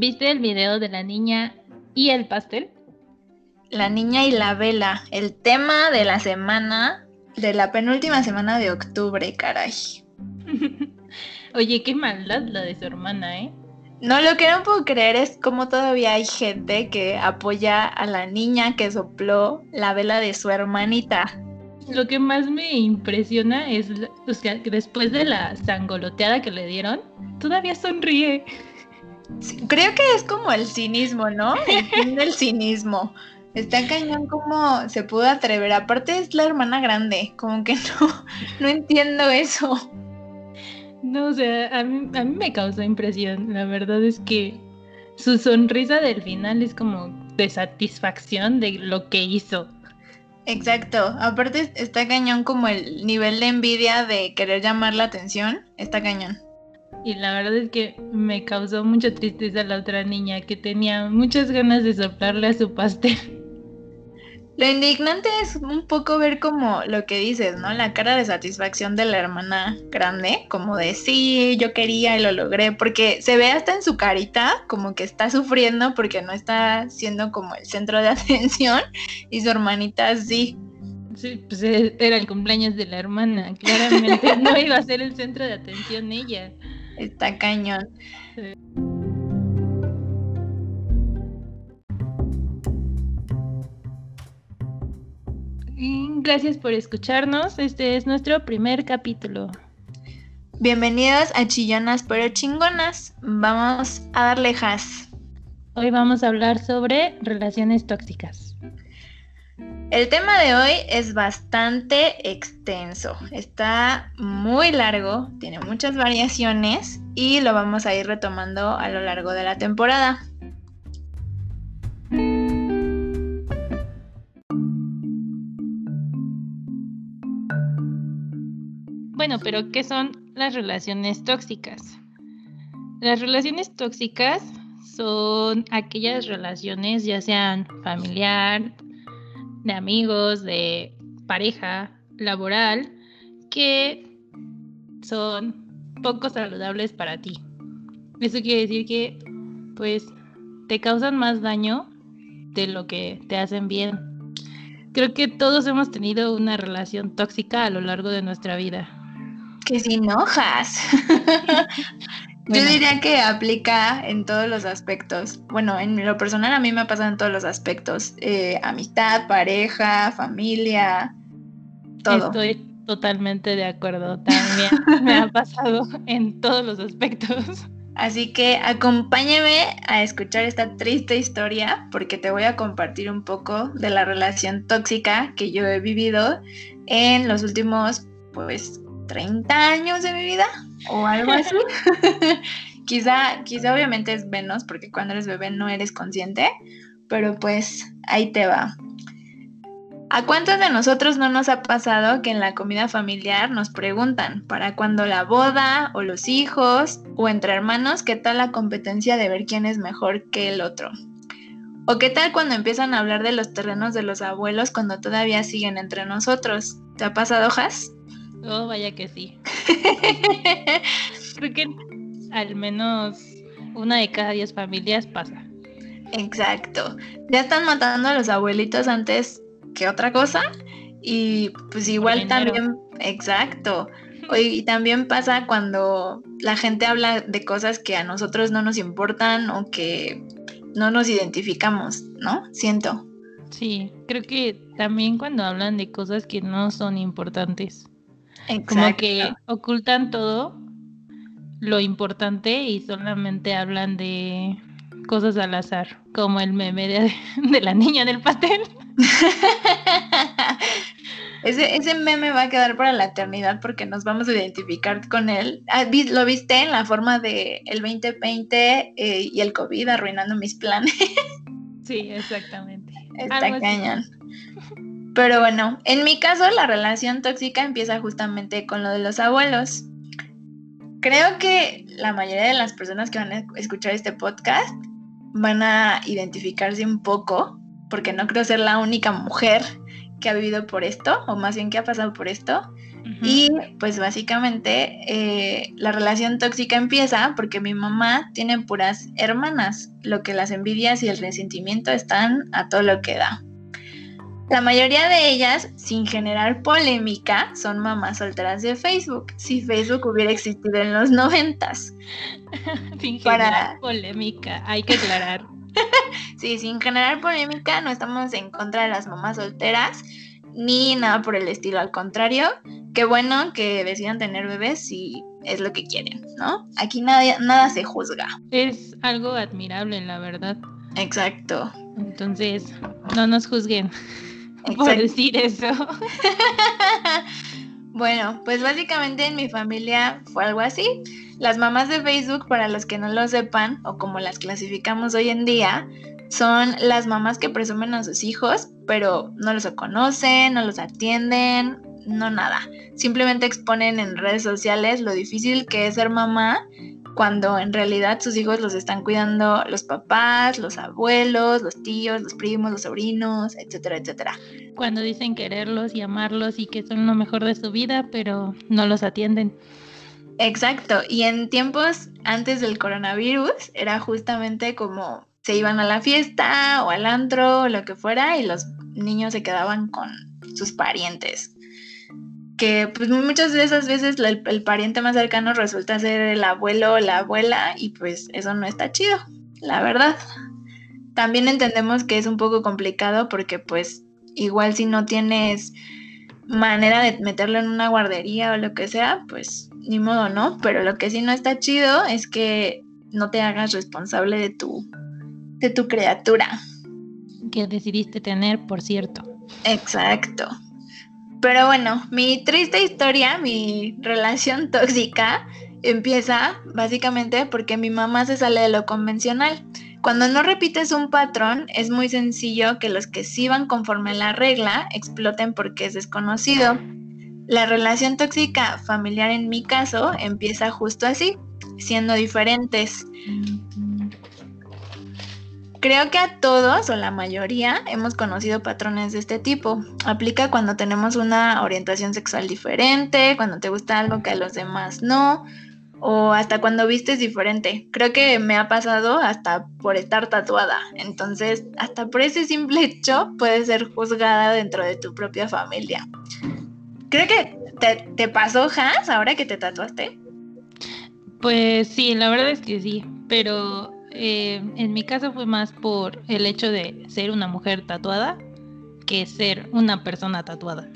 ¿Viste el video de la niña y el pastel? La niña y la vela, el tema de la semana, de la penúltima semana de octubre, caray. Oye, qué maldad la de su hermana, ¿eh? No, lo que no puedo creer es cómo todavía hay gente que apoya a la niña que sopló la vela de su hermanita. Lo que más me impresiona es que después de la sangoloteada que le dieron, todavía sonríe. Creo que es como el cinismo, ¿no? El fin del cinismo. Está cañón como se pudo atrever. Aparte es la hermana grande, como que no, no entiendo eso. No, o sea, a mí, a mí me causó impresión. La verdad es que su sonrisa del final es como de satisfacción de lo que hizo. Exacto. Aparte está cañón como el nivel de envidia de querer llamar la atención. Está cañón. Y la verdad es que me causó mucha tristeza la otra niña que tenía muchas ganas de soplarle a su pastel. Lo indignante es un poco ver como lo que dices, ¿no? La cara de satisfacción de la hermana grande, como de sí, yo quería y lo logré, porque se ve hasta en su carita como que está sufriendo porque no está siendo como el centro de atención y su hermanita sí. Sí, pues e, era el cumpleaños de la hermana, claramente no iba a ser el centro de atención ella. Está cañón. Gracias por escucharnos. Este es nuestro primer capítulo. Bienvenidos a Chillonas pero Chingonas. Vamos a darle has. Hoy vamos a hablar sobre relaciones tóxicas. El tema de hoy es bastante extenso, está muy largo, tiene muchas variaciones y lo vamos a ir retomando a lo largo de la temporada. Bueno, pero ¿qué son las relaciones tóxicas? Las relaciones tóxicas son aquellas relaciones, ya sean familiar, de amigos, de pareja, laboral, que son poco saludables para ti. Eso quiere decir que, pues, te causan más daño de lo que te hacen bien. Creo que todos hemos tenido una relación tóxica a lo largo de nuestra vida que sin Yo diría que aplica en todos los aspectos. Bueno, en lo personal a mí me ha pasado en todos los aspectos. Eh, amistad, pareja, familia, todo. Estoy totalmente de acuerdo. También me ha pasado en todos los aspectos. Así que acompáñame a escuchar esta triste historia porque te voy a compartir un poco de la relación tóxica que yo he vivido en los últimos, pues, 30 años de mi vida o algo así. quizá, quizá obviamente es menos porque cuando eres bebé no eres consciente, pero pues ahí te va. ¿A cuántos de nosotros no nos ha pasado que en la comida familiar nos preguntan para cuando la boda o los hijos o entre hermanos qué tal la competencia de ver quién es mejor que el otro? ¿O qué tal cuando empiezan a hablar de los terrenos de los abuelos cuando todavía siguen entre nosotros? ¿Te ha pasado, Jas? Oh, vaya que sí. Creo que al menos una de cada diez familias pasa. Exacto. Ya están matando a los abuelitos antes que otra cosa. Y pues igual también, exacto. Y también pasa cuando la gente habla de cosas que a nosotros no nos importan o que no nos identificamos, ¿no? Siento. Sí, creo que también cuando hablan de cosas que no son importantes. Como que ocultan todo lo importante y solamente hablan de cosas al azar, como el meme de, la niña del pastel. ese, ese meme va a quedar para la eternidad porque nos vamos a identificar con él. Ah, ¿Lo viste en la forma de el 2020 eh, y el COVID arruinando mis planes? sí, exactamente. Está cañón. Pero bueno, en mi caso la relación tóxica empieza justamente con lo de los abuelos. Creo que la mayoría de las personas que van a escuchar este podcast van a identificarse un poco, porque no creo ser la única mujer que ha vivido por esto, o más bien que ha pasado por esto. Y pues básicamente eh, la relación tóxica empieza porque mi mamá tiene puras hermanas, lo que las envidias y el resentimiento están a todo lo que da. La mayoría de ellas, sin generar polémica, son mamás solteras de Facebook, si Facebook hubiera existido en los noventas. sin generar polémica, hay que aclarar. sí, sin generar polémica, no estamos en contra de las mamás solteras, ni nada por el estilo, al contrario, qué bueno que decidan tener bebés si es lo que quieren, ¿no? Aquí nada, nada se juzga. Es algo admirable, la verdad. Exacto. Entonces, no nos juzguen por decir eso. bueno, pues básicamente en mi familia fue algo así. Las mamás de Facebook, para los que no lo sepan, o como las clasificamos hoy en día, son las mamás que presumen a sus hijos, pero no los conocen, no los atienden, no nada. Simplemente exponen en redes sociales lo difícil que es ser mamá cuando en realidad sus hijos los están cuidando los papás, los abuelos, los tíos, los primos, los sobrinos, etcétera, etcétera. Cuando dicen quererlos y amarlos y que son lo mejor de su vida, pero no los atienden. Exacto, y en tiempos antes del coronavirus era justamente como se iban a la fiesta o al antro o lo que fuera y los niños se quedaban con sus parientes. Que pues muchas de esas veces el, el pariente más cercano resulta ser el abuelo o la abuela y pues eso no está chido, la verdad. También entendemos que es un poco complicado porque pues igual si no tienes manera de meterlo en una guardería o lo que sea, pues ni modo, ¿no? Pero lo que sí no está chido es que no te hagas responsable de tu de tu criatura. Que decidiste tener, por cierto. Exacto. Pero bueno, mi triste historia, mi relación tóxica, empieza básicamente porque mi mamá se sale de lo convencional. Cuando no repites un patrón, es muy sencillo que los que sí van conforme a la regla exploten porque es desconocido. La relación tóxica familiar en mi caso empieza justo así, siendo diferentes. Creo que a todos o la mayoría hemos conocido patrones de este tipo. Aplica cuando tenemos una orientación sexual diferente, cuando te gusta algo que a los demás no, o hasta cuando vistes diferente. Creo que me ha pasado hasta por estar tatuada. Entonces, hasta por ese simple hecho puedes ser juzgada dentro de tu propia familia. Creo que te, te pasó, Hans, ahora que te tatuaste. Pues sí, la verdad es que sí, pero eh, en mi caso fue más por el hecho de ser una mujer tatuada que ser una persona tatuada.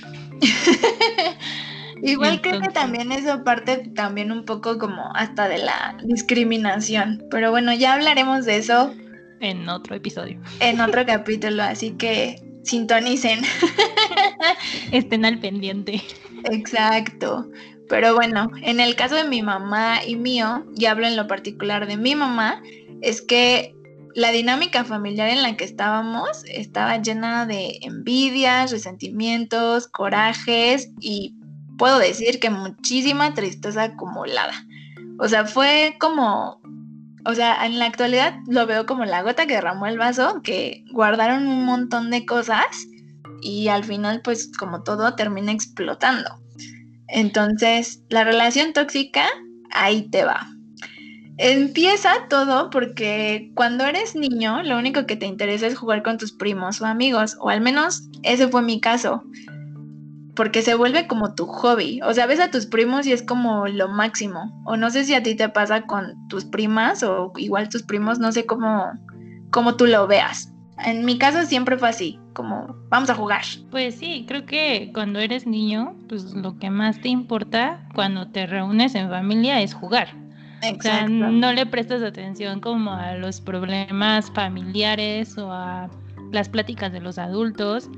Igual creo que también eso parte también un poco como hasta de la discriminación. Pero bueno, ya hablaremos de eso. En otro episodio. En otro capítulo, así que sintonicen. Estén al pendiente. Exacto. Pero bueno, en el caso de mi mamá y mío, y hablo en lo particular de mi mamá, es que la dinámica familiar en la que estábamos estaba llena de envidias, resentimientos, corajes y puedo decir que muchísima tristeza acumulada. O sea, fue como, o sea, en la actualidad lo veo como la gota que derramó el vaso, que guardaron un montón de cosas y al final pues como todo termina explotando. Entonces, la relación tóxica, ahí te va. Empieza todo porque cuando eres niño, lo único que te interesa es jugar con tus primos o amigos, o al menos ese fue mi caso, porque se vuelve como tu hobby. O sea, ves a tus primos y es como lo máximo. O no sé si a ti te pasa con tus primas o igual tus primos, no sé cómo, cómo tú lo veas. En mi caso siempre fue así, como vamos a jugar. Pues sí, creo que cuando eres niño, pues lo que más te importa cuando te reúnes en familia es jugar no le prestas atención como a los problemas familiares o a las pláticas de los adultos,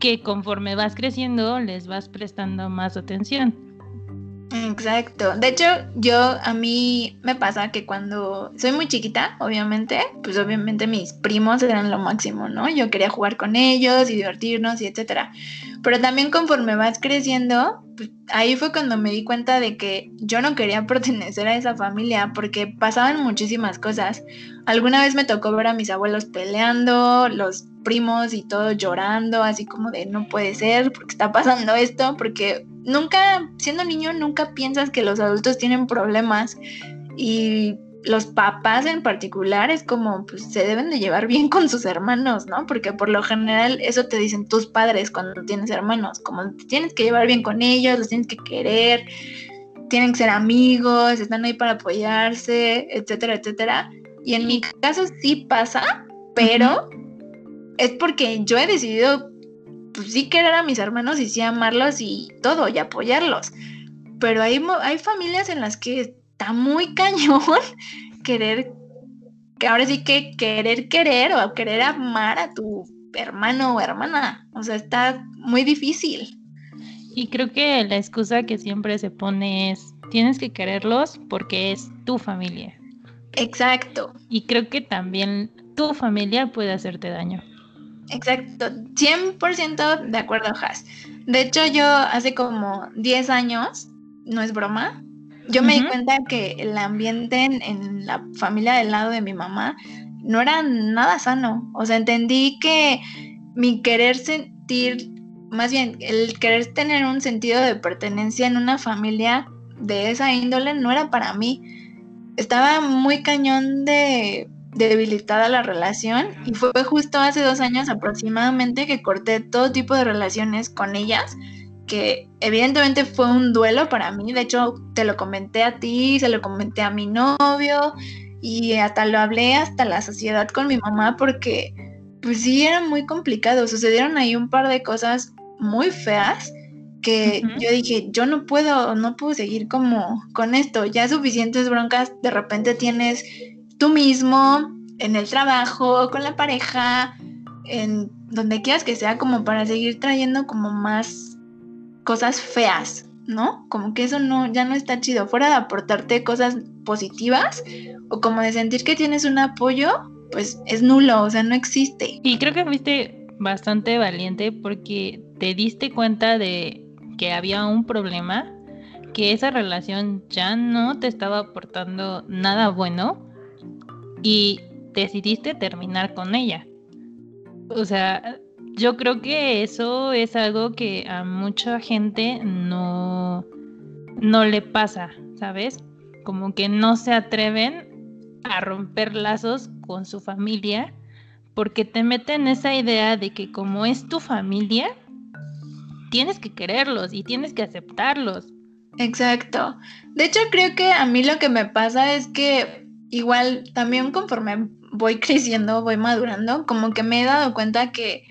que conforme vas creciendo les vas prestando más atención. Exacto. De hecho, yo a mí me pasa que cuando soy muy chiquita, obviamente, pues obviamente mis primos eran lo máximo, ¿no? Yo quería jugar con ellos y divertirnos y etcétera. Pero también conforme vas creciendo, pues, ahí fue cuando me di cuenta de que yo no quería pertenecer a esa familia porque pasaban muchísimas cosas. Alguna vez me tocó ver a mis abuelos peleando, los primos y todo llorando, así como de no puede ser, porque está pasando esto, porque nunca, siendo niño, nunca piensas que los adultos tienen problemas y los papás en particular es como, pues se deben de llevar bien con sus hermanos, ¿no? Porque por lo general eso te dicen tus padres cuando tienes hermanos, como tienes que llevar bien con ellos, los tienes que querer, tienen que ser amigos, están ahí para apoyarse, etcétera, etcétera. Y en mi caso sí pasa, pero es porque yo he decidido, pues sí querer a mis hermanos y sí amarlos y todo, y apoyarlos. Pero hay, hay familias en las que está muy cañón querer, que ahora sí que querer querer o querer amar a tu hermano o hermana. O sea, está muy difícil. Y creo que la excusa que siempre se pone es, tienes que quererlos porque es tu familia. Exacto. Y creo que también tu familia puede hacerte daño. Exacto, 100% de acuerdo, Has. De hecho, yo hace como 10 años, no es broma, yo me di cuenta que el ambiente en, la familia del lado de mi mamá no era nada sano. O sea, entendí que mi querer sentir, más bien, el querer tener un sentido de pertenencia en una familia de esa índole no era para mí. Estaba muy cañón de debilitada la relación y fue justo hace dos años aproximadamente que corté todo tipo de relaciones con ellas que evidentemente fue un duelo para mí. De hecho, te lo comenté a ti, se lo comenté a mi novio y hasta lo hablé hasta la sociedad con mi mamá porque pues sí era muy complicado. Sucedieron ahí un par de cosas muy feas que yo dije, yo no puedo, no puedo seguir como con esto. Ya suficientes broncas de repente tienes tú mismo, en el trabajo, con la pareja, en donde quieras que sea, como para seguir trayendo como más cosas feas, ¿no? Como que eso no, ya no está chido. Fuera de aportarte cosas positivas o como de sentir que tienes un apoyo, pues es nulo, o sea, no existe. Y creo que fuiste bastante valiente porque te diste cuenta de que había un problema, que esa relación ya no te estaba aportando nada bueno y decidiste terminar con ella. O sea, yo creo que eso es algo que a mucha gente no, no le pasa, ¿sabes? Como que no se atreven a romper lazos con su familia porque te meten esa idea de que como es tu familia, tienes que quererlos y tienes que aceptarlos. Exacto. De hecho, creo que a mí lo que me pasa es que igual también conforme voy creciendo, voy madurando, como que me he dado cuenta que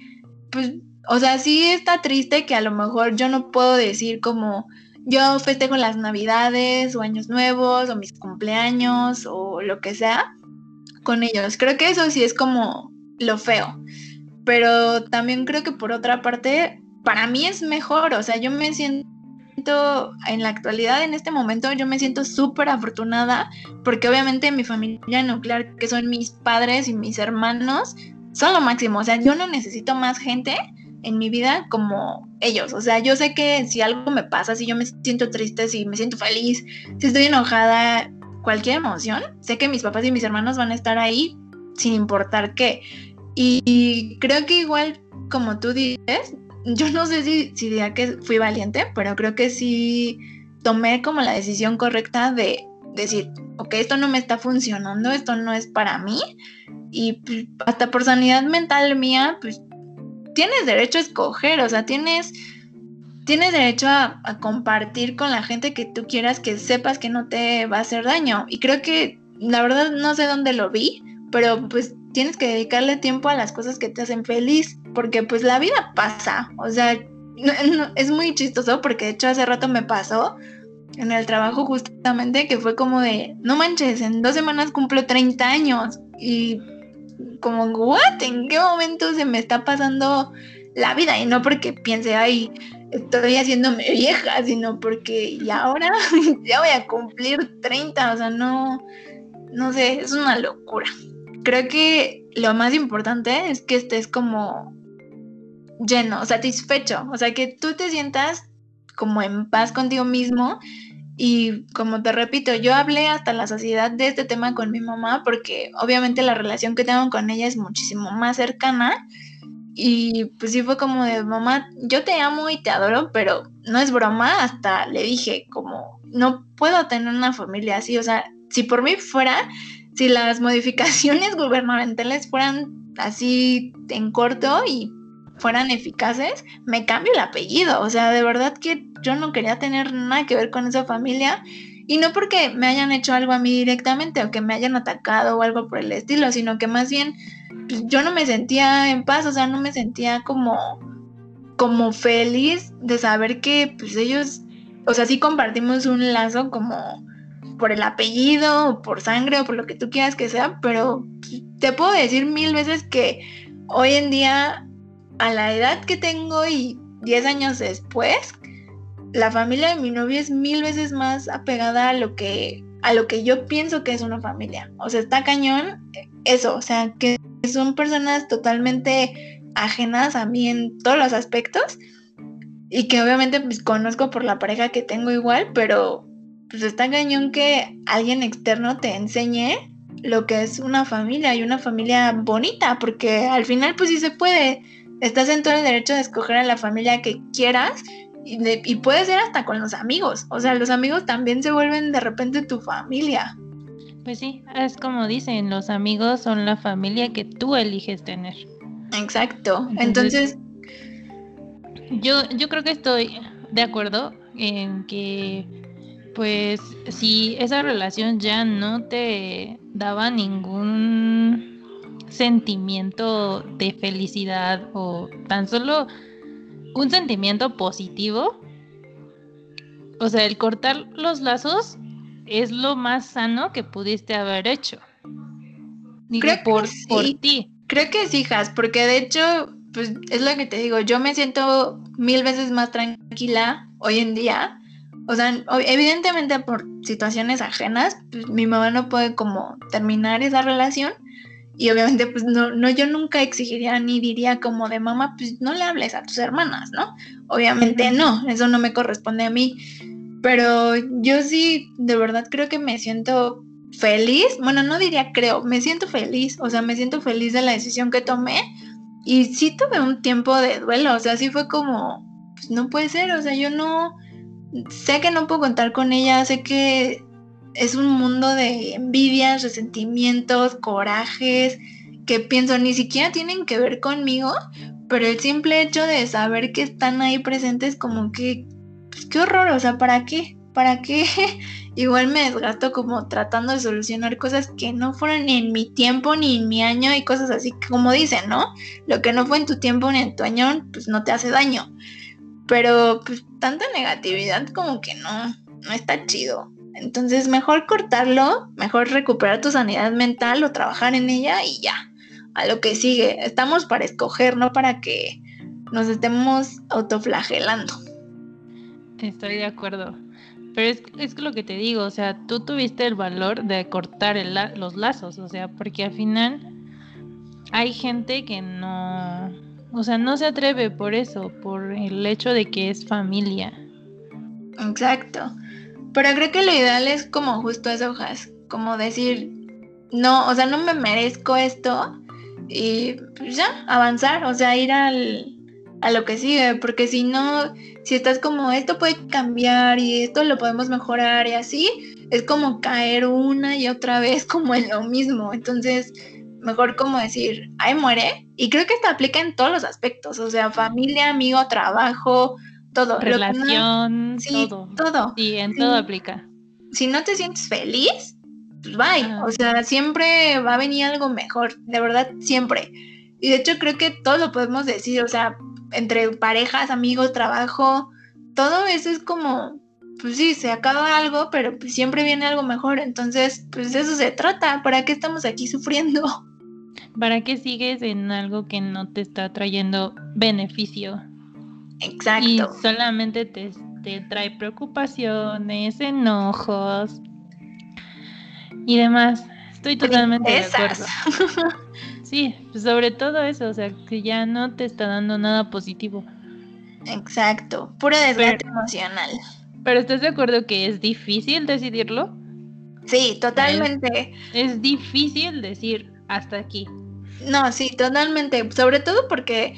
pues, o sea, sí está triste que a lo mejor yo no puedo decir como yo festejo las navidades o años nuevos o mis cumpleaños o lo que sea con ellos. Creo que eso sí es como lo feo. Pero también creo que por otra parte, para mí es mejor, o sea, yo me siento en la actualidad, en este momento, yo me siento súper afortunada porque obviamente mi familia nuclear, que son mis padres y mis hermanos, son lo máximo. O sea, yo no necesito más gente en mi vida como ellos. O sea, yo sé que si algo me pasa, si yo me siento triste, si me siento feliz, si estoy enojada, cualquier emoción, sé que mis papás y mis hermanos van a estar ahí sin importar qué. Y, creo que igual, como tú dices, yo no sé si, si diría que fui valiente, pero creo que sí tomé como la decisión correcta de decir, ok, esto no me está funcionando, esto no es para mí y pues, hasta por sanidad mental mía, pues tienes derecho a escoger, o sea, tienes, tienes derecho a, compartir con la gente que tú quieras que sepas que no te va a hacer daño. Y creo que, la verdad, no sé dónde lo vi, pero pues tienes que dedicarle tiempo a las cosas que te hacen feliz, porque pues la vida pasa, o sea, es muy chistoso porque de hecho hace rato me pasó en el trabajo justamente que fue como de, no manches, en dos semanas cumplo 30 años y como, ¿what? ¿En qué momento se me está pasando la vida? Y no porque piense, ay, estoy haciéndome vieja, sino porque y ahora ya voy a cumplir 30, o sea, no, no sé, es una locura. Creo que lo más importante es que estés como lleno, satisfecho, o sea, que tú te sientas como en paz contigo mismo. Y como te repito, yo hablé hasta la saciedad de este tema con mi mamá porque obviamente la relación que tengo con ella es muchísimo más cercana. Y pues sí fue como de, mamá, yo te amo y te adoro, pero no es broma, hasta le dije como, no puedo tener una familia así, o sea, si por mí fuera, si las modificaciones gubernamentales fueran así en corto y fueran eficaces, me cambio el apellido. O sea, de verdad que yo no quería tener nada que ver con esa familia. Y no porque me hayan hecho algo a mí directamente o que me hayan atacado o algo por el estilo, sino que más bien pues, yo no me sentía en paz, o sea, no me sentía como, como feliz de saber que pues ellos, o sea, sí compartimos un lazo como por el apellido, o por sangre o por lo que tú quieras que sea, pero te puedo decir mil veces que hoy en día a la edad que tengo y 10 años después, la familia de mi novio es mil veces más apegada a lo que a lo que yo pienso que es una familia. O sea, está cañón eso, o sea, que son personas totalmente ajenas a mí en todos los aspectos y que obviamente pues conozco por la pareja que tengo igual, pero pues está cañón que alguien externo te enseñe lo que es una familia y una familia bonita, porque al final pues sí se puede estás en todo el derecho de escoger a la familia que quieras y, puede ser hasta con los amigos. O sea, los amigos también se vuelven de repente tu familia. Pues sí, es como dicen, los amigos son la familia que tú eliges tener. Exacto. Entonces, yo, yo creo que estoy de acuerdo en que pues si esa relación ya no te daba ningún sentimiento de felicidad o tan solo un sentimiento positivo, o sea, el cortar los lazos es lo más sano que pudiste haber hecho. Creo por, por ti. Creo que sí, hijas, porque de hecho, pues es lo que te digo, yo me siento mil veces más tranquila hoy en día. O sea, evidentemente por situaciones ajenas, pues mi mamá no puede como terminar esa relación, y obviamente, pues no, no, yo nunca exigiría ni diría como de mamá, pues no le hables a tus hermanas, ¿no? Obviamente no, eso no me corresponde a mí. Pero yo sí, de verdad creo que me siento feliz. Bueno, no diría creo, me siento feliz. O sea, me siento feliz de la decisión que tomé. Y sí tuve un tiempo de duelo. O sea, sí fue como, pues no puede ser. O sea, yo no, sé que no puedo contar con ella. Sé que es un mundo de envidias, resentimientos, corajes, que pienso ni siquiera tienen que ver conmigo, pero el simple hecho de saber que están ahí presentes como que, pues qué horror, o sea, ¿para qué? ¿Para qué? Igual me desgasto como tratando de solucionar cosas que no fueron ni en mi tiempo ni en mi año y cosas así, como dicen, ¿no? Lo que no fue en tu tiempo ni en tu año, pues no te hace daño. Pero pues tanta negatividad como que no, no está chido. Entonces, mejor cortarlo, mejor recuperar tu sanidad mental o trabajar en ella y ya, a lo que sigue. Estamos para escoger, no para que nos estemos autoflagelando. Estoy de acuerdo. Pero es, es lo que te digo, o sea, tú tuviste el valor de cortar los lazos, o sea, porque al final hay gente que no, o sea, no se atreve por eso, por el hecho de que es familia. Exacto. Pero creo que lo ideal es como justo eso, hojas, como decir, no, o sea, no me merezco esto y pues ya, avanzar, o sea, ir al, a lo que sigue, porque si no, si estás como, esto puede cambiar y esto lo podemos mejorar y así, es como caer una y otra vez como en lo mismo, entonces mejor como decir, ay, muere, y creo que esto aplica en todos los aspectos, o sea, familia, amigo, trabajo, todo. Relación, todo. Todo. Sí, en todo aplica. Si no te sientes feliz, pues bye. O sea, siempre va a venir algo mejor, de verdad, siempre. Y de hecho creo que todo lo podemos decir, o sea, entre parejas, amigos, trabajo, todo eso es como, pues sí, se acaba algo, pero pues siempre viene algo mejor. Entonces, pues de eso se trata. ¿Para qué estamos aquí sufriendo? ¿Para qué sigues en algo que no te está trayendo beneficio? Exacto. Y solamente te, trae preocupaciones, enojos y demás. Estoy totalmente de acuerdo. Sí, pues sobre todo eso, o sea, que ya no te está dando nada positivo. Exacto, puro desgaste emocional. Pero ¿estás de acuerdo que es difícil decidirlo? Sí, totalmente. es difícil decir hasta aquí. No, sí, totalmente. Sobre todo porque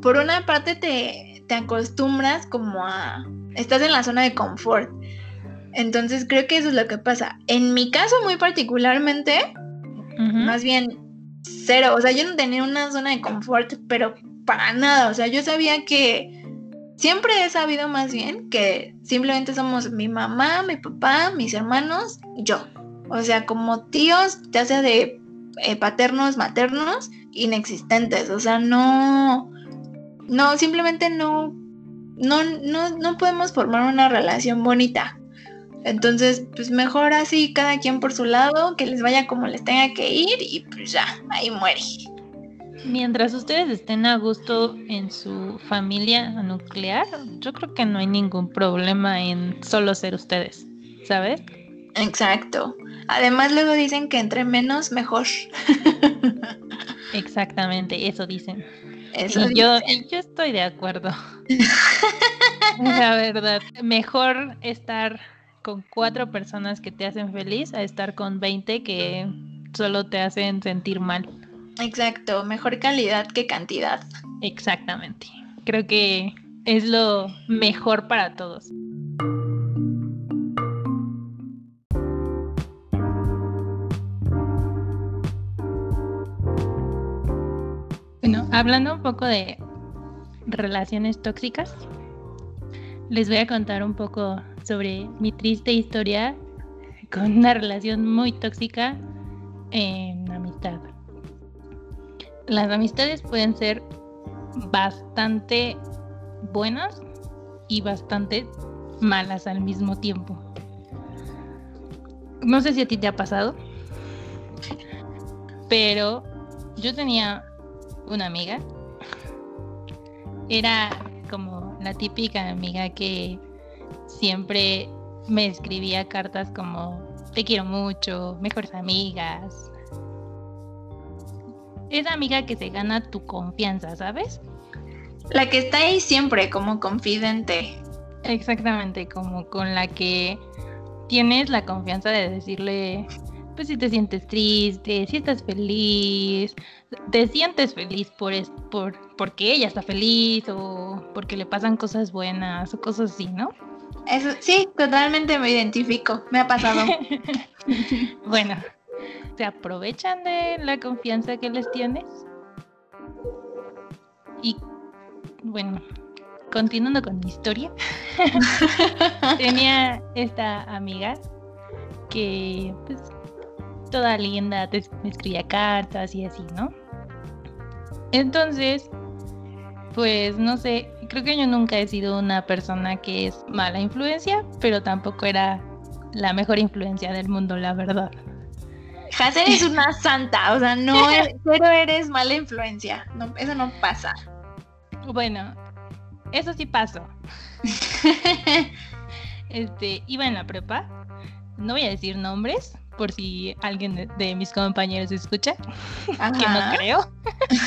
por una parte te, te acostumbras como a... Estás en la zona de confort. Entonces creo que eso es lo que pasa. En mi caso muy particularmente, más bien cero. O sea, yo no tenía una zona de confort, pero para nada. O sea, yo sabía que siempre he sabido más bien que simplemente somos mi mamá, mi papá, mis hermanos y yo. O sea, como tíos, ya sea de eh, paternos, maternos, inexistentes. O sea, no, no, simplemente no, no, no, no podemos formar una relación bonita. Entonces, pues mejor así, cada quien por su lado, que les vaya como les tenga que ir y pues ya, ahí muere. Mientras ustedes estén a gusto en su familia nuclear, yo creo que no hay ningún problema en solo ser ustedes, ¿sabes? Exacto. Además luego dicen que entre menos mejor. Exactamente, eso dicen. Eso y yo, yo estoy de acuerdo. La verdad, mejor estar con cuatro personas que te hacen feliz a estar con 20 que solo te hacen sentir mal. Exacto, mejor calidad que cantidad. Exactamente. Creo que es lo mejor para todos. Hablando un poco de relaciones tóxicas, les voy a contar un poco sobre mi triste historia con una relación muy tóxica en amistad. Las amistades pueden ser bastante buenas y bastante malas al mismo tiempo. No sé si a ti te ha pasado, pero yo tenía una amiga. Era como la típica amiga que siempre me escribía cartas como te quiero mucho, mejores amigas. Esa amiga que se gana tu confianza, ¿sabes? La que está ahí siempre como confidente. Exactamente, como con la que tienes la confianza de decirle, pues si te sientes triste, si estás feliz, te sientes feliz por, por porque ella está feliz o porque le pasan cosas buenas o cosas así, ¿no? Eso, sí, totalmente me identifico, me ha pasado. bueno, ¿se aprovechan de la confianza que les tienes? Y bueno, continuando con mi historia, tenía esta amiga que pues toda linda, me escribía cartas y así, ¿no? Entonces, pues no sé, creo que yo nunca he sido una persona que es mala influencia, pero tampoco era la mejor influencia del mundo, la verdad. Hazel es una santa, o sea, no eres, pero eres mala influencia, no, eso no pasa. Bueno, eso sí pasó. este, iba en la prepa, no voy a decir nombres, por si alguien de, mis compañeros escucha, que no creo.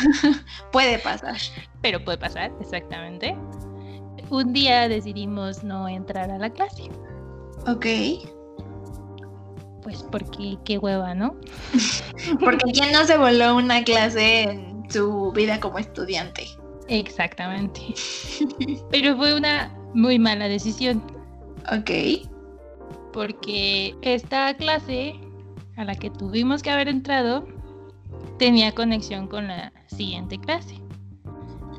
puede pasar. Pero puede pasar, exactamente. Un día decidimos no entrar a la clase. Ok. Pues porque qué hueva, ¿no? porque ¿quién no se voló una clase en su vida como estudiante? Exactamente. Pero fue una muy mala decisión. Ok porque esta clase a la que tuvimos que haber entrado tenía conexión con la siguiente clase.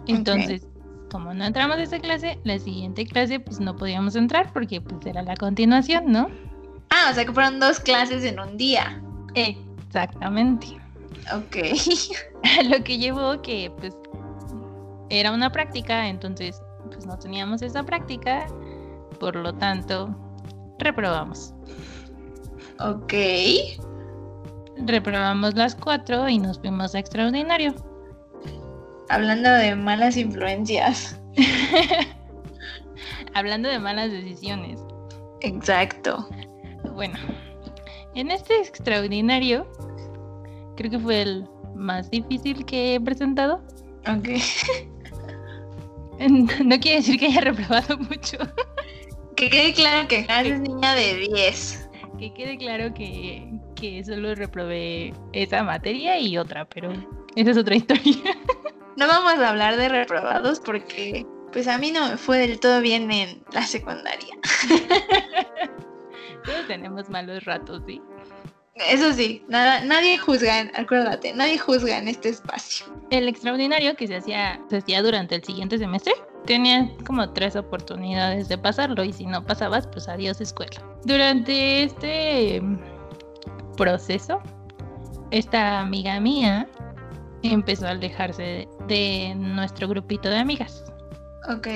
Entonces, como no entramos a esa clase, la siguiente clase pues no podíamos entrar porque pues era la continuación, ¿no? Ah, o sea que fueron dos clases en un día. Exactamente. Ok. Lo que llevó que pues era una práctica, entonces pues no teníamos esa práctica, por lo tanto reprobamos. Ok. Reprobamos las cuatro y nos fuimos a extraordinario. Hablando de malas influencias. Hablando de malas decisiones. Exacto. Bueno, en este extraordinario, creo que fue el más difícil que he presentado. Ok. No quiere decir que haya reprobado mucho. Que quede claro que es niña de 10. Que quede claro que, solo reprobé esa materia y otra, pero esa es otra historia. No vamos a hablar de reprobados porque pues a mí no me fue del todo bien en la secundaria. Todos tenemos malos ratos, ¿sí? Eso sí, nada, nadie juzga, acuérdate, nadie juzga en este espacio. El extraordinario que se hacía, se hacía durante el siguiente semestre, tenía como tres oportunidades de pasarlo y si no pasabas, pues adiós escuela. Durante este proceso, esta amiga mía empezó a alejarse de, nuestro grupito de amigas. Ok.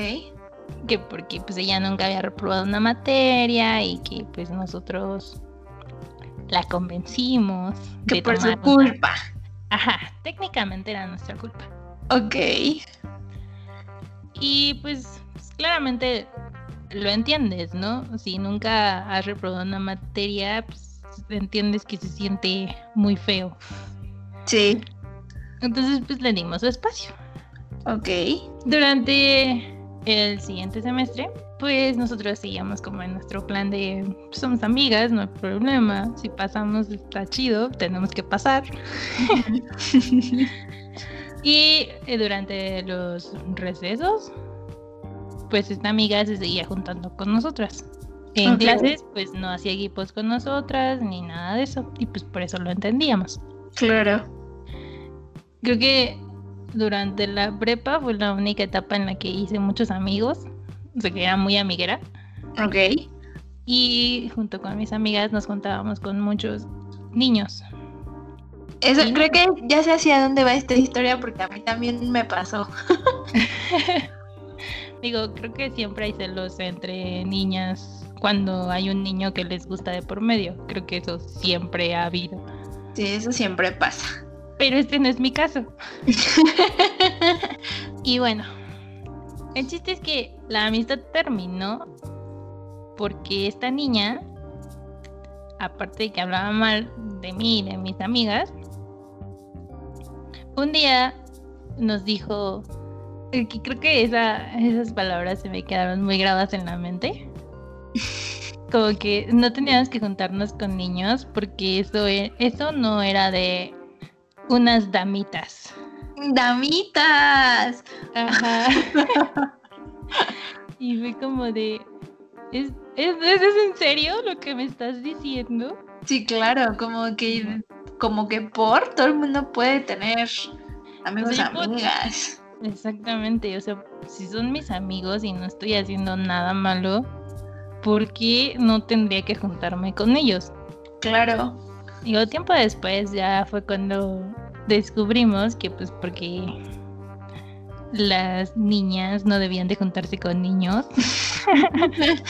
Que porque pues ella nunca había reprobado una materia y que pues nosotros la convencimos. Que por su culpa. Ajá, técnicamente era nuestra culpa. Ok. Y pues claramente lo entiendes, ¿no? Si nunca has reprobado una materia, pues entiendes que se siente muy feo. Sí. Entonces, pues le dimos su espacio. Ok. Durante el siguiente semestre, pues nosotros seguíamos como en nuestro plan de pues, somos amigas, no hay problema. Si pasamos está chido, tenemos que pasar. y eh, durante los recesos, pues esta amiga se seguía juntando con nosotras. En clases, pues no hacía equipos con nosotras ni nada de eso. Y pues por eso lo entendíamos. Claro. Creo que durante la prepa fue la única etapa en la que hice muchos amigos. O sea, que era muy amiguera. Ok. Y junto con mis amigas nos juntábamos con muchos niños. Eso, creo que ya sé hacia dónde va esta historia porque a mí también me pasó. Digo, creo que siempre hay celos entre niñas cuando hay un niño que les gusta de por medio. Creo que eso siempre ha habido. Sí, eso siempre pasa. Pero este no es mi caso. y bueno, el chiste es que la amistad terminó porque esta niña, aparte de que hablaba mal de mí y de mis amigas, un día nos dijo, que creo que esas palabras se me quedaron muy grabadas en la mente. Como que no teníamos que juntarnos con niños porque eso, e, eso no era de unas damitas. Damitas. Ajá. y fue como de, ¿es, es, en serio lo que me estás diciendo? Sí, claro, como que, como que por todo el mundo puede tener amigos y amigas. Exactamente, o sea, si son mis amigos y no estoy haciendo nada malo, ¿por qué no tendría que juntarme con ellos? Claro. Digo, tiempo después ya fue cuando descubrimos que pues porque las niñas no debían de juntarse con niños.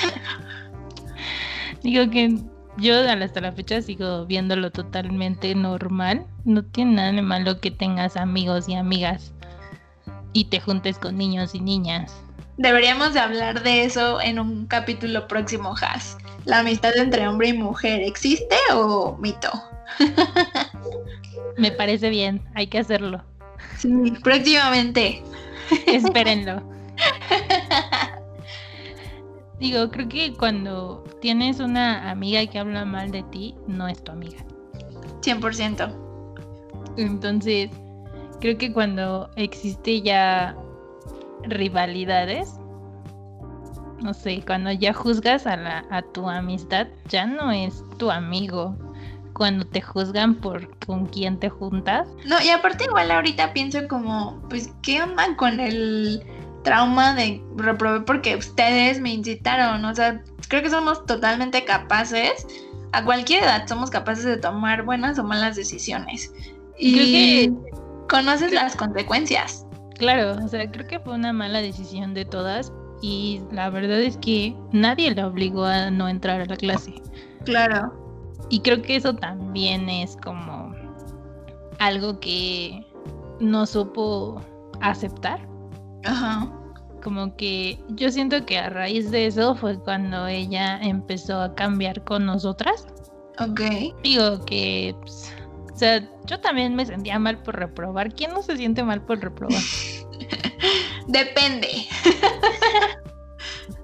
Digo que yo hasta la fecha sigo viéndolo totalmente normal. No tiene nada de malo que tengas amigos y amigas y te juntes con niños y niñas. Deberíamos de hablar de eso en un capítulo próximo, Has. ¿La amistad entre hombre y mujer existe o mito? Me parece bien, hay que hacerlo. Sí, próximamente. Espérenlo. Digo, creo que cuando tienes una amiga que habla mal de ti, no es tu amiga. 100%. Entonces, creo que cuando existe ya rivalidades. No sé, cuando ya juzgas a, la, a tu amistad, ya no es tu amigo. Cuando te juzgan por con quién te juntas. No, y aparte igual ahorita pienso como, pues, ¿qué onda con el trauma de reprobé porque ustedes me incitaron? O sea, creo que somos totalmente capaces, a cualquier edad somos capaces de tomar buenas o malas decisiones. Y conoces las consecuencias. Claro, o sea, creo que fue una mala decisión de todas y la verdad es que nadie la obligó a no entrar a la clase. Claro. Y creo que eso también es como algo que no supo aceptar. Ajá. Como que yo siento que a raíz de eso fue cuando ella empezó a cambiar con nosotras. Ok. Digo que pues, o sea, yo también me sentía mal por reprobar. ¿Quién no se siente mal por reprobar? Depende.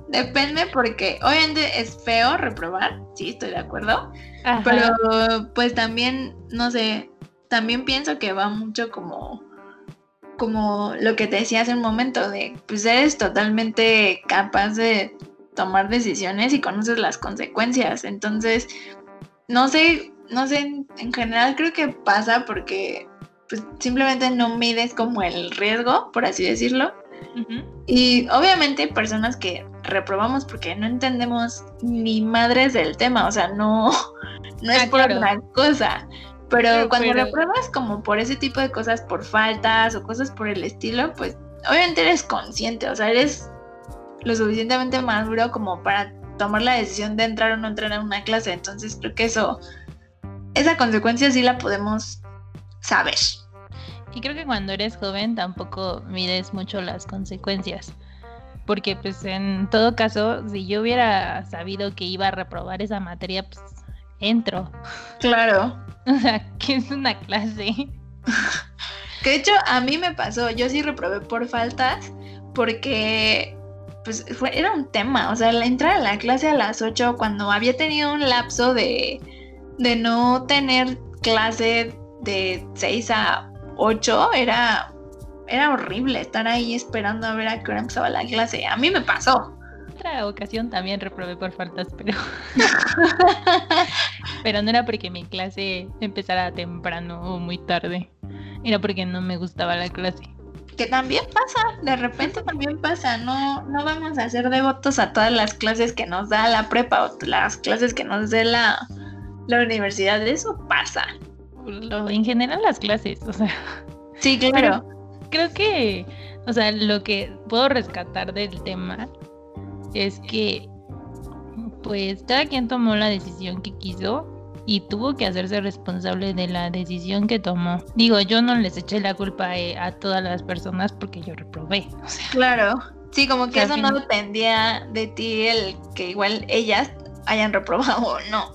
Depende porque obviamente es feo reprobar, sí, estoy de acuerdo. Pero pues también, no sé, también pienso que va mucho como, como lo que te decía hace un momento, de pues eres totalmente capaz de tomar decisiones y conoces las consecuencias. Entonces, no sé, no sé, en general creo que pasa porque pues, simplemente no mides como el riesgo, por así decirlo. Y obviamente personas que reprobamos porque no entendemos ni madres del tema, o sea, no, no es ah, por otra cosa. Pero cuando repruebas como por ese tipo de cosas, por faltas o cosas por el estilo, pues obviamente eres consciente, o sea, eres lo suficientemente maduro como para tomar la decisión de entrar o no entrar a una clase. Entonces creo que eso, esa consecuencia sí la podemos saber. Y creo que cuando eres joven tampoco mides mucho las consecuencias. Porque pues en todo caso, si yo hubiera sabido que iba a reprobar esa materia, pues entro. Claro. O sea, que es una clase. que de hecho a mí me pasó, yo sí reprobé por faltas porque pues fue, era un tema, o sea, la entrar a la clase a las 8 cuando había tenido un lapso de, de no tener clase de 6 a 8 era, era horrible estar ahí esperando a ver a qué hora empezaba la clase. A mí me pasó. Otra ocasión también reprobé por faltas, pero pero no era porque mi clase empezara temprano o muy tarde. Era porque no me gustaba la clase que también pasa, de repente también pasa, no, no vamos a ser devotos a todas las clases que nos da la prepa o las clases que nos dé la, la universidad, eso pasa. En general las clases, o sea. Sí, claro. creo que, o sea, lo que puedo rescatar del tema es que, pues, cada quien tomó la decisión que quiso y tuvo que hacerse responsable de la decisión que tomó. Digo, yo no les eché la culpa eh, a, todas las personas porque yo reprobé. claro. Sí, como que eso no dependía de ti el que igual ellas hayan reprobado o no.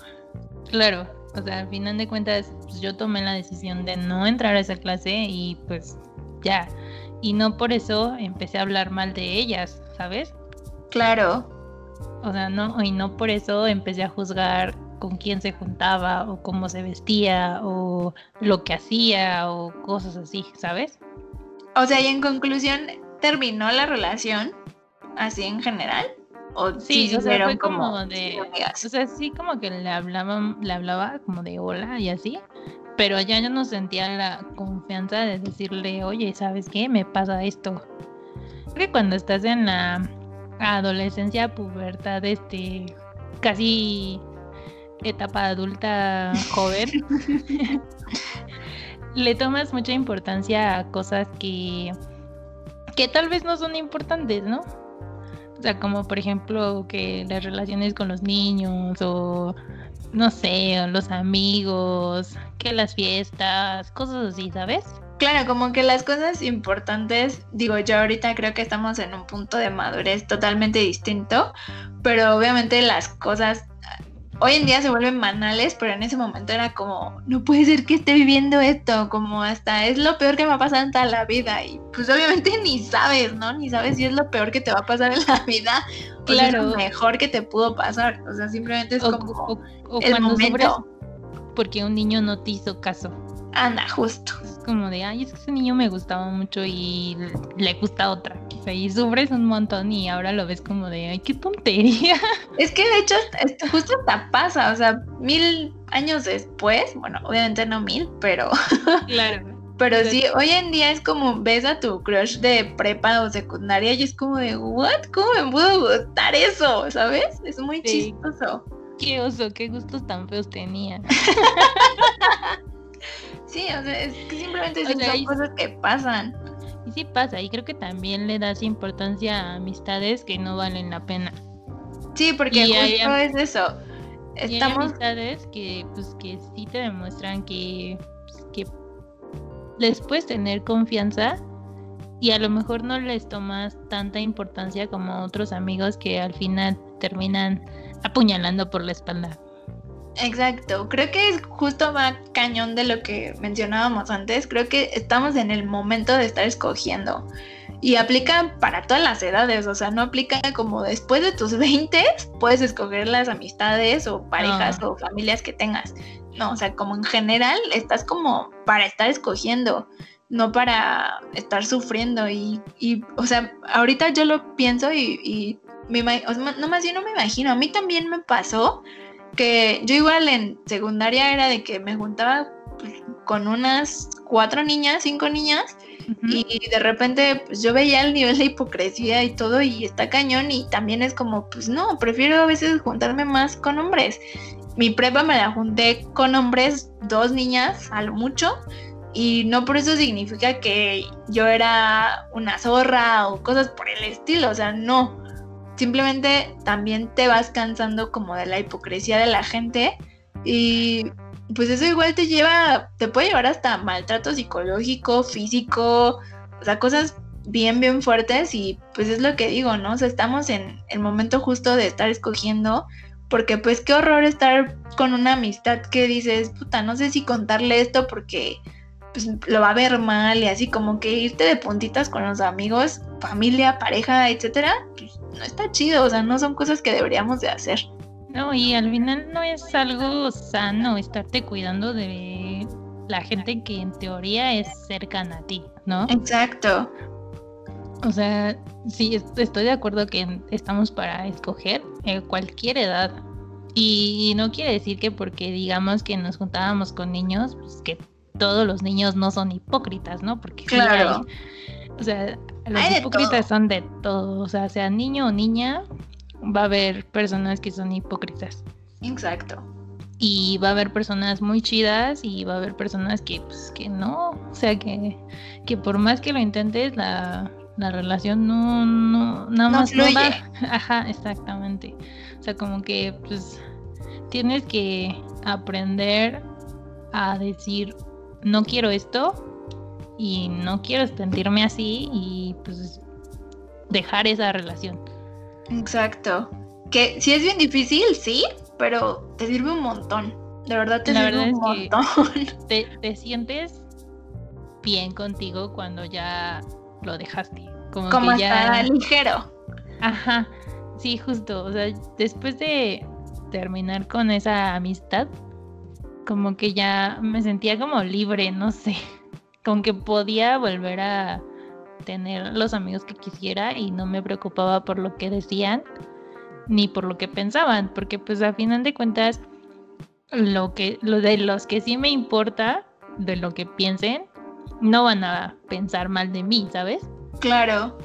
Claro, o sea, al final de cuentas pues, yo tomé la decisión de no entrar a esa clase y pues ya. Y no por eso empecé a hablar mal de ellas, ¿sabes? Claro. O sea, no, y no por eso empecé a juzgar con quién se juntaba o cómo se vestía o lo que hacía o cosas así, ¿sabes? O sea, y en conclusión, ¿terminó la relación así en general? ¿O sí, o sea, fue como, de... O sea, sí como que le hablaba, le hablaba como de hola y así, pero ya yo no sentía la confianza de decirle, oye, ¿sabes qué? Me pasa esto. Creo que cuando estás en la adolescencia, pubertad, este, casi etapa adulta joven, le tomas mucha importancia a cosas que, que tal vez no son importantes, ¿no? O sea, como por ejemplo que las relaciones con los niños o no sé, los amigos, que las fiestas, cosas así, ¿sabes? Claro, como que las cosas importantes, digo, yo ahorita creo que estamos en un punto de madurez totalmente distinto, pero obviamente las cosas hoy en día se vuelven manales, pero en ese momento era como, no puede ser que esté viviendo esto, como hasta es lo peor que me ha pasado en toda la vida. Y pues obviamente ni sabes, ¿no? Ni sabes si es lo peor que te va a pasar en la vida claro. o es lo mejor que te pudo pasar. O sea, simplemente es como el momento. porque un niño no te hizo caso. Anda, justo. Es como de, ay, es que ese niño me gustaba mucho y le gusta otra. y sufres un montón y ahora lo ves como de, ay, qué tontería. Es que de hecho, justo hasta pasa, o sea, mil años después, bueno, obviamente no mil, pero. Claro. Pero sí, hoy en día es como ves a tu crush de prepa o secundaria y es como de, ¿what? ¿Cómo me pudo gustar eso? ¿Sabes? Es muy chistoso. Qué oso, qué gustos tan feos tenía. Sí, o sea, es que simplemente son cosas que pasan. Y sí pasa, y creo que también le das importancia a amistades que no valen la pena. Sí, porque justo es eso. Estamos... hay amistades que, pues, que sí te demuestran que, pues, que les puedes tener confianza y a lo mejor no les tomas tanta importancia como otros amigos que al final terminan apuñalando por la espalda. Exacto, creo que es justo más cañón de lo que mencionábamos antes, creo que estamos en el momento de estar escogiendo. Y aplica para todas las edades, o sea, no aplica como después de tus 20 puedes escoger las amistades o parejas o familias que tengas, no, o sea, como en general estás como para estar escogiendo, no para estar sufriendo. Y, y o sea, ahorita yo lo pienso y, y me, no más bien no me imagino, a mí también me pasó que yo igual en secundaria era de que me juntaba pues, con unas cuatro niñas, cinco niñas, y de repente pues yo veía el nivel de hipocresía y todo y está cañón y también es como, pues no, prefiero a veces juntarme más con hombres. Mi prepa me la junté con hombres, dos niñas a lo mucho, y no por eso significa que yo era una zorra o cosas por el estilo, o sea, no simplemente también te vas cansando como de la hipocresía de la gente y pues eso igual te lleva, te puede llevar hasta maltrato psicológico, físico, o sea, cosas bien, bien fuertes y pues es lo que digo, ¿no? O sea, estamos en el momento justo de estar escogiendo porque pues qué horror estar con una amistad que dices, puta, no sé si contarle esto porque pues lo va a ver mal y así como que irte de puntitas con los amigos, familia, pareja, etcétera, pues no está chido, o sea, no son cosas que deberíamos de hacer. No, y al final no es algo sano estarte cuidando de la gente que en teoría es cercana a ti, ¿no? Exacto. O sea, sí, estoy de acuerdo que estamos para escoger cualquier edad. Y no quiere decir que porque digamos que nos juntábamos con niños, pues que todos los niños no son hipócritas, ¿no? Porque claro. O sea, los hipócritas son de todo, o sea, sea niño o niña, va a haber personas que son hipócritas. Exacto. Y va a haber personas muy chidas y va a haber personas que, pues, que no, o sea, que, que por más que lo intentes, la, la relación no, no, nada más no va. Ajá, exactamente. O sea, como que, pues, tienes que aprender a decir, no quiero esto, y no quiero sentirme así y pues dejar esa relación. Exacto. Que si es bien difícil, sí, pero te sirve un montón. De verdad te sirve un montón. te, sientes bien contigo cuando ya lo dejaste. Como, que ya... ligero. Ajá. Sí, justo. O sea, después de terminar con esa amistad, como que ya me sentía como libre, no sé con que podía volver a tener los amigos que quisiera y no me preocupaba por lo que decían ni por lo que pensaban, porque pues a final de cuentas lo que lo de los que sí me importa de lo que piensen no van a pensar mal de mí, ¿sabes? Claro.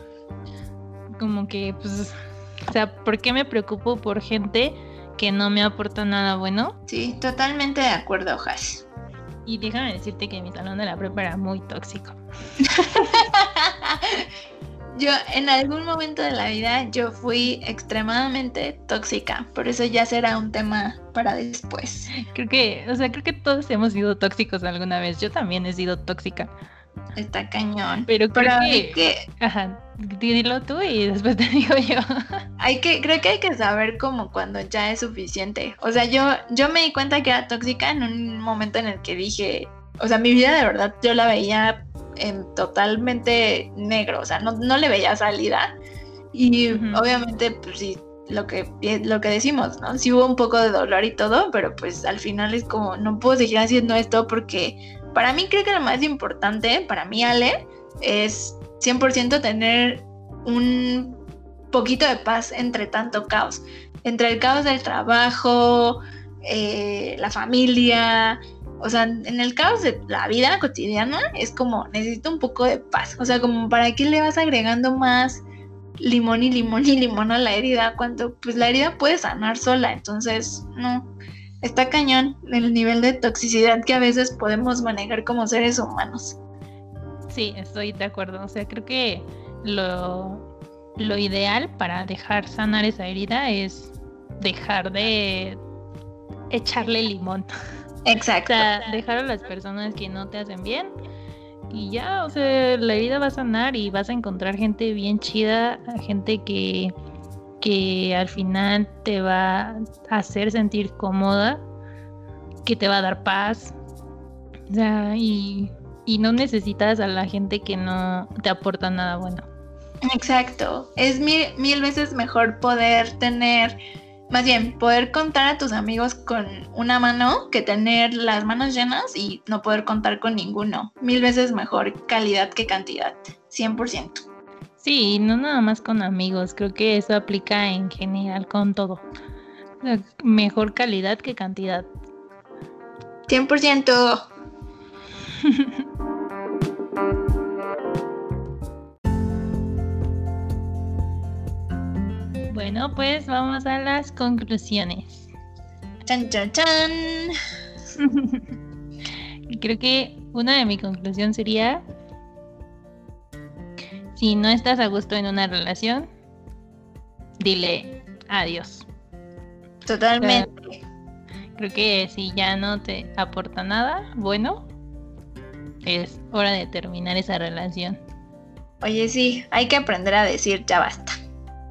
Como que pues o sea, ¿por qué me preocupo por gente que no me aporta nada bueno? Sí, totalmente de acuerdo, Has. Y déjame decirte que mi salón de la prepa era muy tóxico. yo en algún momento de la vida yo fui extremadamente tóxica, por eso ya será un tema para después. Creo que, o sea, creo que todos hemos sido tóxicos alguna vez. Yo también he sido tóxica. Está cañón. Pero creo que, Ajá, dilo tú y después te digo yo. Hay que, creo que hay que saber como cuando ya es suficiente. O sea, yo, yo me di cuenta que era tóxica en un momento en el que dije, o sea, mi vida de verdad yo la veía en totalmente negro, o sea, no, no le veía salida. Y obviamente, pues sí, lo que, lo que decimos, ¿no? Sí hubo un poco de dolor y todo, pero pues al final es como, no puedo seguir haciendo esto porque para mí creo que lo más importante, para mí Ale, es 100% tener un poquito de paz entre tanto caos, entre el caos del trabajo, eh, la familia, o sea, en el caos de la vida cotidiana es como necesito un poco de paz, o sea, como para qué le vas agregando más limón y limón y limón a la herida cuando pues la herida puede sanar sola, entonces no, está cañón el nivel de toxicidad que a veces podemos manejar como seres humanos. Sí, estoy de acuerdo. O sea, creo que lo, lo ideal para dejar sanar esa herida es dejar de echarle limón. Exacto. o sea, dejar a las personas que no te hacen bien y ya, o sea, la herida va a sanar y vas a encontrar gente bien chida, gente que que al final te va a hacer sentir cómoda que te va a dar paz. Y, y no necesitas a la gente que no te aporta nada bueno. Exacto. Es mil, mil veces mejor poder tener, más bien, poder contar a tus amigos con una mano que tener las manos llenas y no poder contar con ninguno. Mil veces mejor calidad que cantidad. 100%. Sí, no nada más con amigos, creo que eso aplica en general con todo. Mejor calidad que cantidad. 100%. bueno, pues vamos a las conclusiones. Chan, chan, chan. Creo que una de mis conclusiones sería, si no estás a gusto en una relación, dile adiós. Totalmente. creo que si ya no te aporta nada, bueno, es hora de terminar esa relación. Oye, sí, hay que aprender a decir ya basta.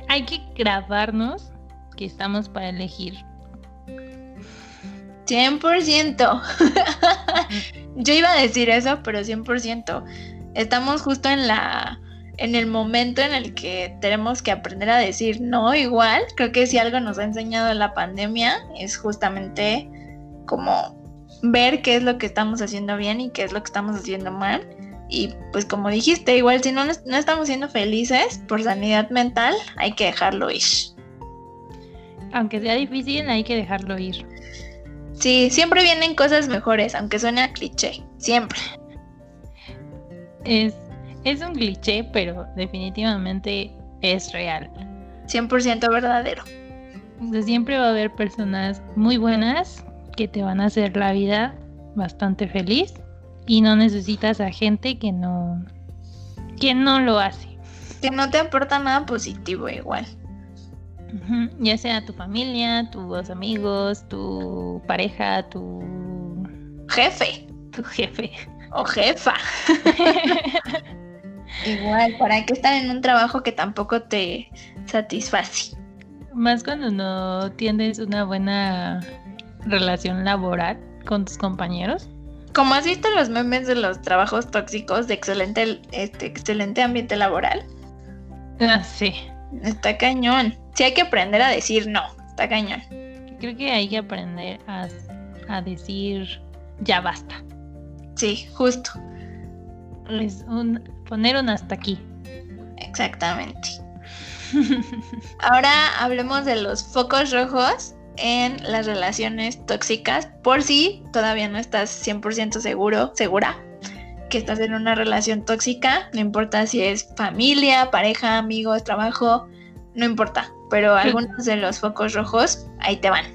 Hay que grabarnos que estamos para elegir. 100%. Yo iba a decir eso, pero 100%. Estamos justo en la en el momento en el que tenemos que aprender a decir no igual. Creo que si algo nos ha enseñado la pandemia es justamente como ver qué es lo que estamos haciendo bien y qué es lo que estamos haciendo mal. Y pues como dijiste, igual si no, no estamos siendo felices por sanidad mental, hay que dejarlo ir. Aunque sea difícil, hay que dejarlo ir. Sí, siempre vienen cosas mejores, aunque suene a cliché, siempre. Es, es un cliché, pero definitivamente es real. 100% verdadero. siempre va a haber personas muy buenas que te van a hacer la vida bastante feliz y no necesitas a gente que no que no lo hace. Que no te aporta nada positivo igual. Ya sea tu familia, tus amigos, tu pareja, tu jefe. Tu jefe. O jefa. igual, ¿para qué estar en un trabajo que tampoco te satisface? Más cuando no tienes una buena relación laboral con tus compañeros? Como has visto los memes de los trabajos tóxicos de excelente, este, excelente ambiente laboral. Ah, sí. Está cañón. Sí hay que aprender a decir no. Está cañón. Creo que hay que aprender a, a decir ya basta. Sí, justo. Es un poner un hasta aquí. Exactamente. Ahora hablemos de los focos rojos en las relaciones tóxicas por si todavía no estás 100% seguro, segura que estás en una relación tóxica, no importa si es familia, pareja, amigos, trabajo, no importa, pero algunos de los focos rojos ahí te van.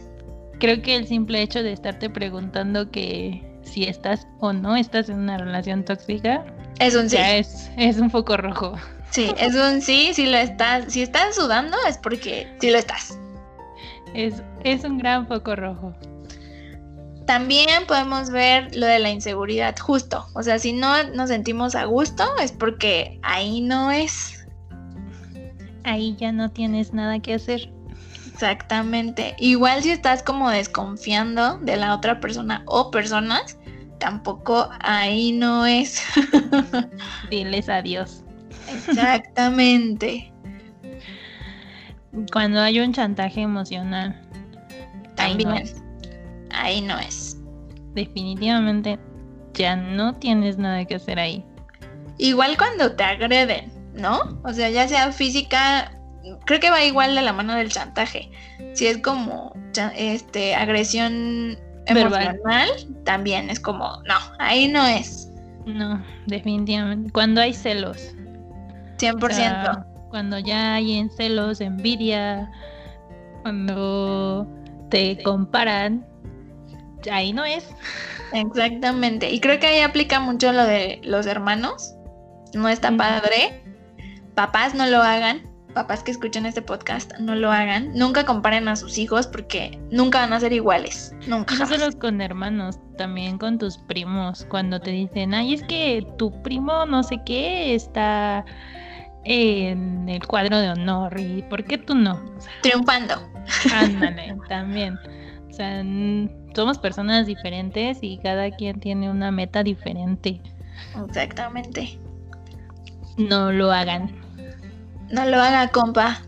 Creo que el simple hecho de estarte preguntando que si estás o no estás en una relación tóxica es un sí. Es, es un foco rojo. Sí, es un sí, si lo estás, si estás sudando es porque sí lo estás. Es, un gran foco rojo. También podemos ver lo de la inseguridad, justo. O sea, si no nos sentimos a gusto es porque ahí no es. Ahí ya no tienes nada que hacer. Exactamente. Igual si estás como desconfiando de la otra persona o personas, tampoco ahí no es. Diles adiós. Exactamente. Cuando hay un chantaje emocional. También. Ahí no es. Ahí no es. Definitivamente ya no tienes nada que hacer ahí. Igual cuando te agreden, ¿no? O sea, ya sea física, creo que va igual de la mano del chantaje. Si es como este agresión emocional, también es como, no, ahí no es. No, definitivamente. Cuando hay celos. 100% cuando ya hay en celos, envidia, cuando te comparan, ahí no es. Exactamente. Y creo que ahí aplica mucho lo de los hermanos. No está padre. Papás no lo hagan. Papás que escuchen este podcast, no lo hagan. Nunca comparen a sus hijos porque nunca van a ser iguales. Nunca. No solo con hermanos, también con tus primos. Cuando te dicen, ay, es que tu primo no sé qué está en el cuadro de honor y ¿por qué tú no? Triunfando. Ándale, también. O sea, somos personas diferentes y cada quien tiene una meta diferente. Exactamente. No lo hagan. No lo haga, compa.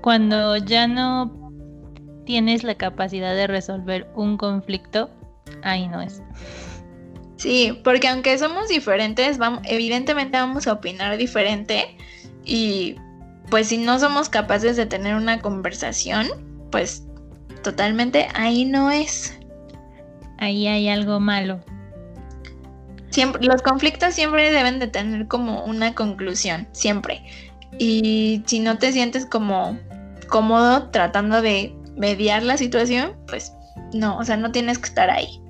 Cuando ya no tienes la capacidad de resolver un conflicto, ahí no es. Sí, porque aunque somos diferentes, vamos, evidentemente vamos a opinar diferente y pues si no somos capaces de tener una conversación, pues totalmente ahí no es. Ahí hay algo malo. Siempre, los conflictos siempre deben de tener como una conclusión, siempre. Y si no te sientes como cómodo tratando de mediar la situación, pues no, o sea, no tienes que estar ahí.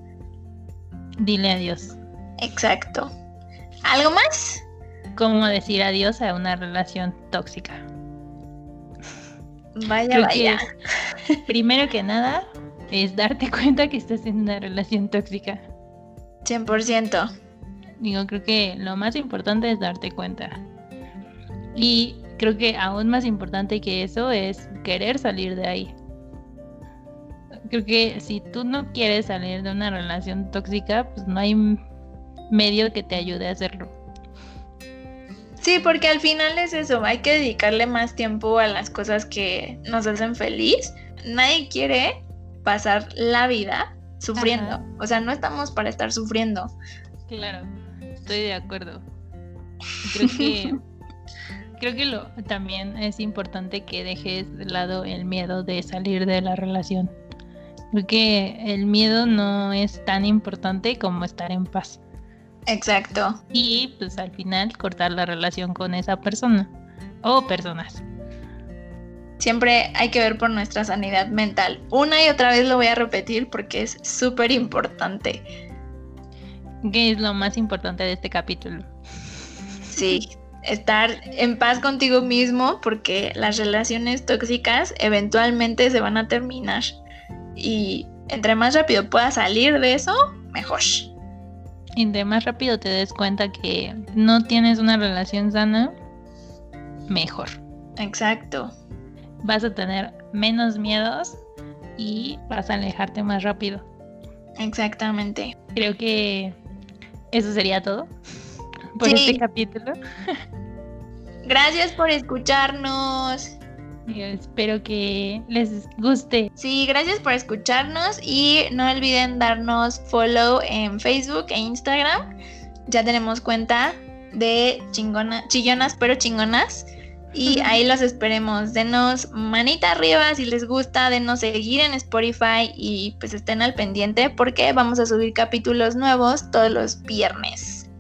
Dile adiós. Exacto. ¿Algo más? ¿Cómo decir adiós a una relación tóxica? Vaya, vaya. primero que nada, es darte cuenta que estás en una relación tóxica. 100%. Digo, creo que lo más importante es darte cuenta. Y creo que aún más importante que eso es querer salir de ahí. Creo que si tú no quieres salir de una relación tóxica, pues no hay medio que te ayude a hacerlo. Sí, porque al final es eso, hay que dedicarle más tiempo a las cosas que nos hacen feliz. Nadie quiere pasar la vida sufriendo. O sea, no estamos para estar sufriendo. Claro, estoy de acuerdo. Creo que creo que lo, también es importante que dejes de lado el miedo de salir de la relación. Porque el miedo no es tan importante como estar en paz. Exacto. Y pues al final cortar la relación con esa persona o personas. Siempre hay que ver por nuestra sanidad mental. Una y otra vez lo voy a repetir porque es súper importante. ¿Qué es lo más importante de este capítulo? Sí, estar en paz contigo mismo porque las relaciones tóxicas eventualmente se van a terminar. Y entre más rápido puedas salir de eso, mejor de más rápido te des cuenta que no tienes una relación sana, mejor. Exacto. Vas a tener menos miedos y vas a alejarte más rápido. Exactamente. Creo que eso sería todo por este capítulo. Gracias por escucharnos. Yo espero que les guste. Sí, gracias por escucharnos y no olviden darnos follow en Facebook e Instagram. Ya tenemos cuenta de chingona, chillonas pero chingonas. Y ahí los esperemos. Denos manita arriba si les gusta, denos seguir en Spotify y pues estén al pendiente porque vamos a subir capítulos nuevos todos los viernes.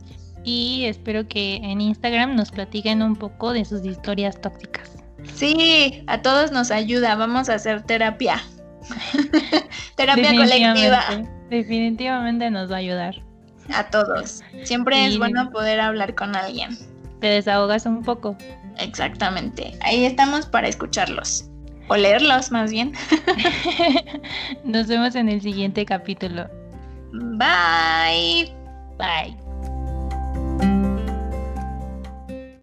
Y espero que en Instagram nos platiquen un poco de sus historias tóxicas. Sí, a todos nos ayuda. Vamos a hacer terapia. terapia colectiva. Definitivamente nos va a ayudar. A todos. Siempre es bueno poder hablar con alguien. Te desahogas un poco. Exactamente. Ahí estamos para escucharlos. O leerlos más bien. Nos vemos en el siguiente capítulo. Bye. Bye.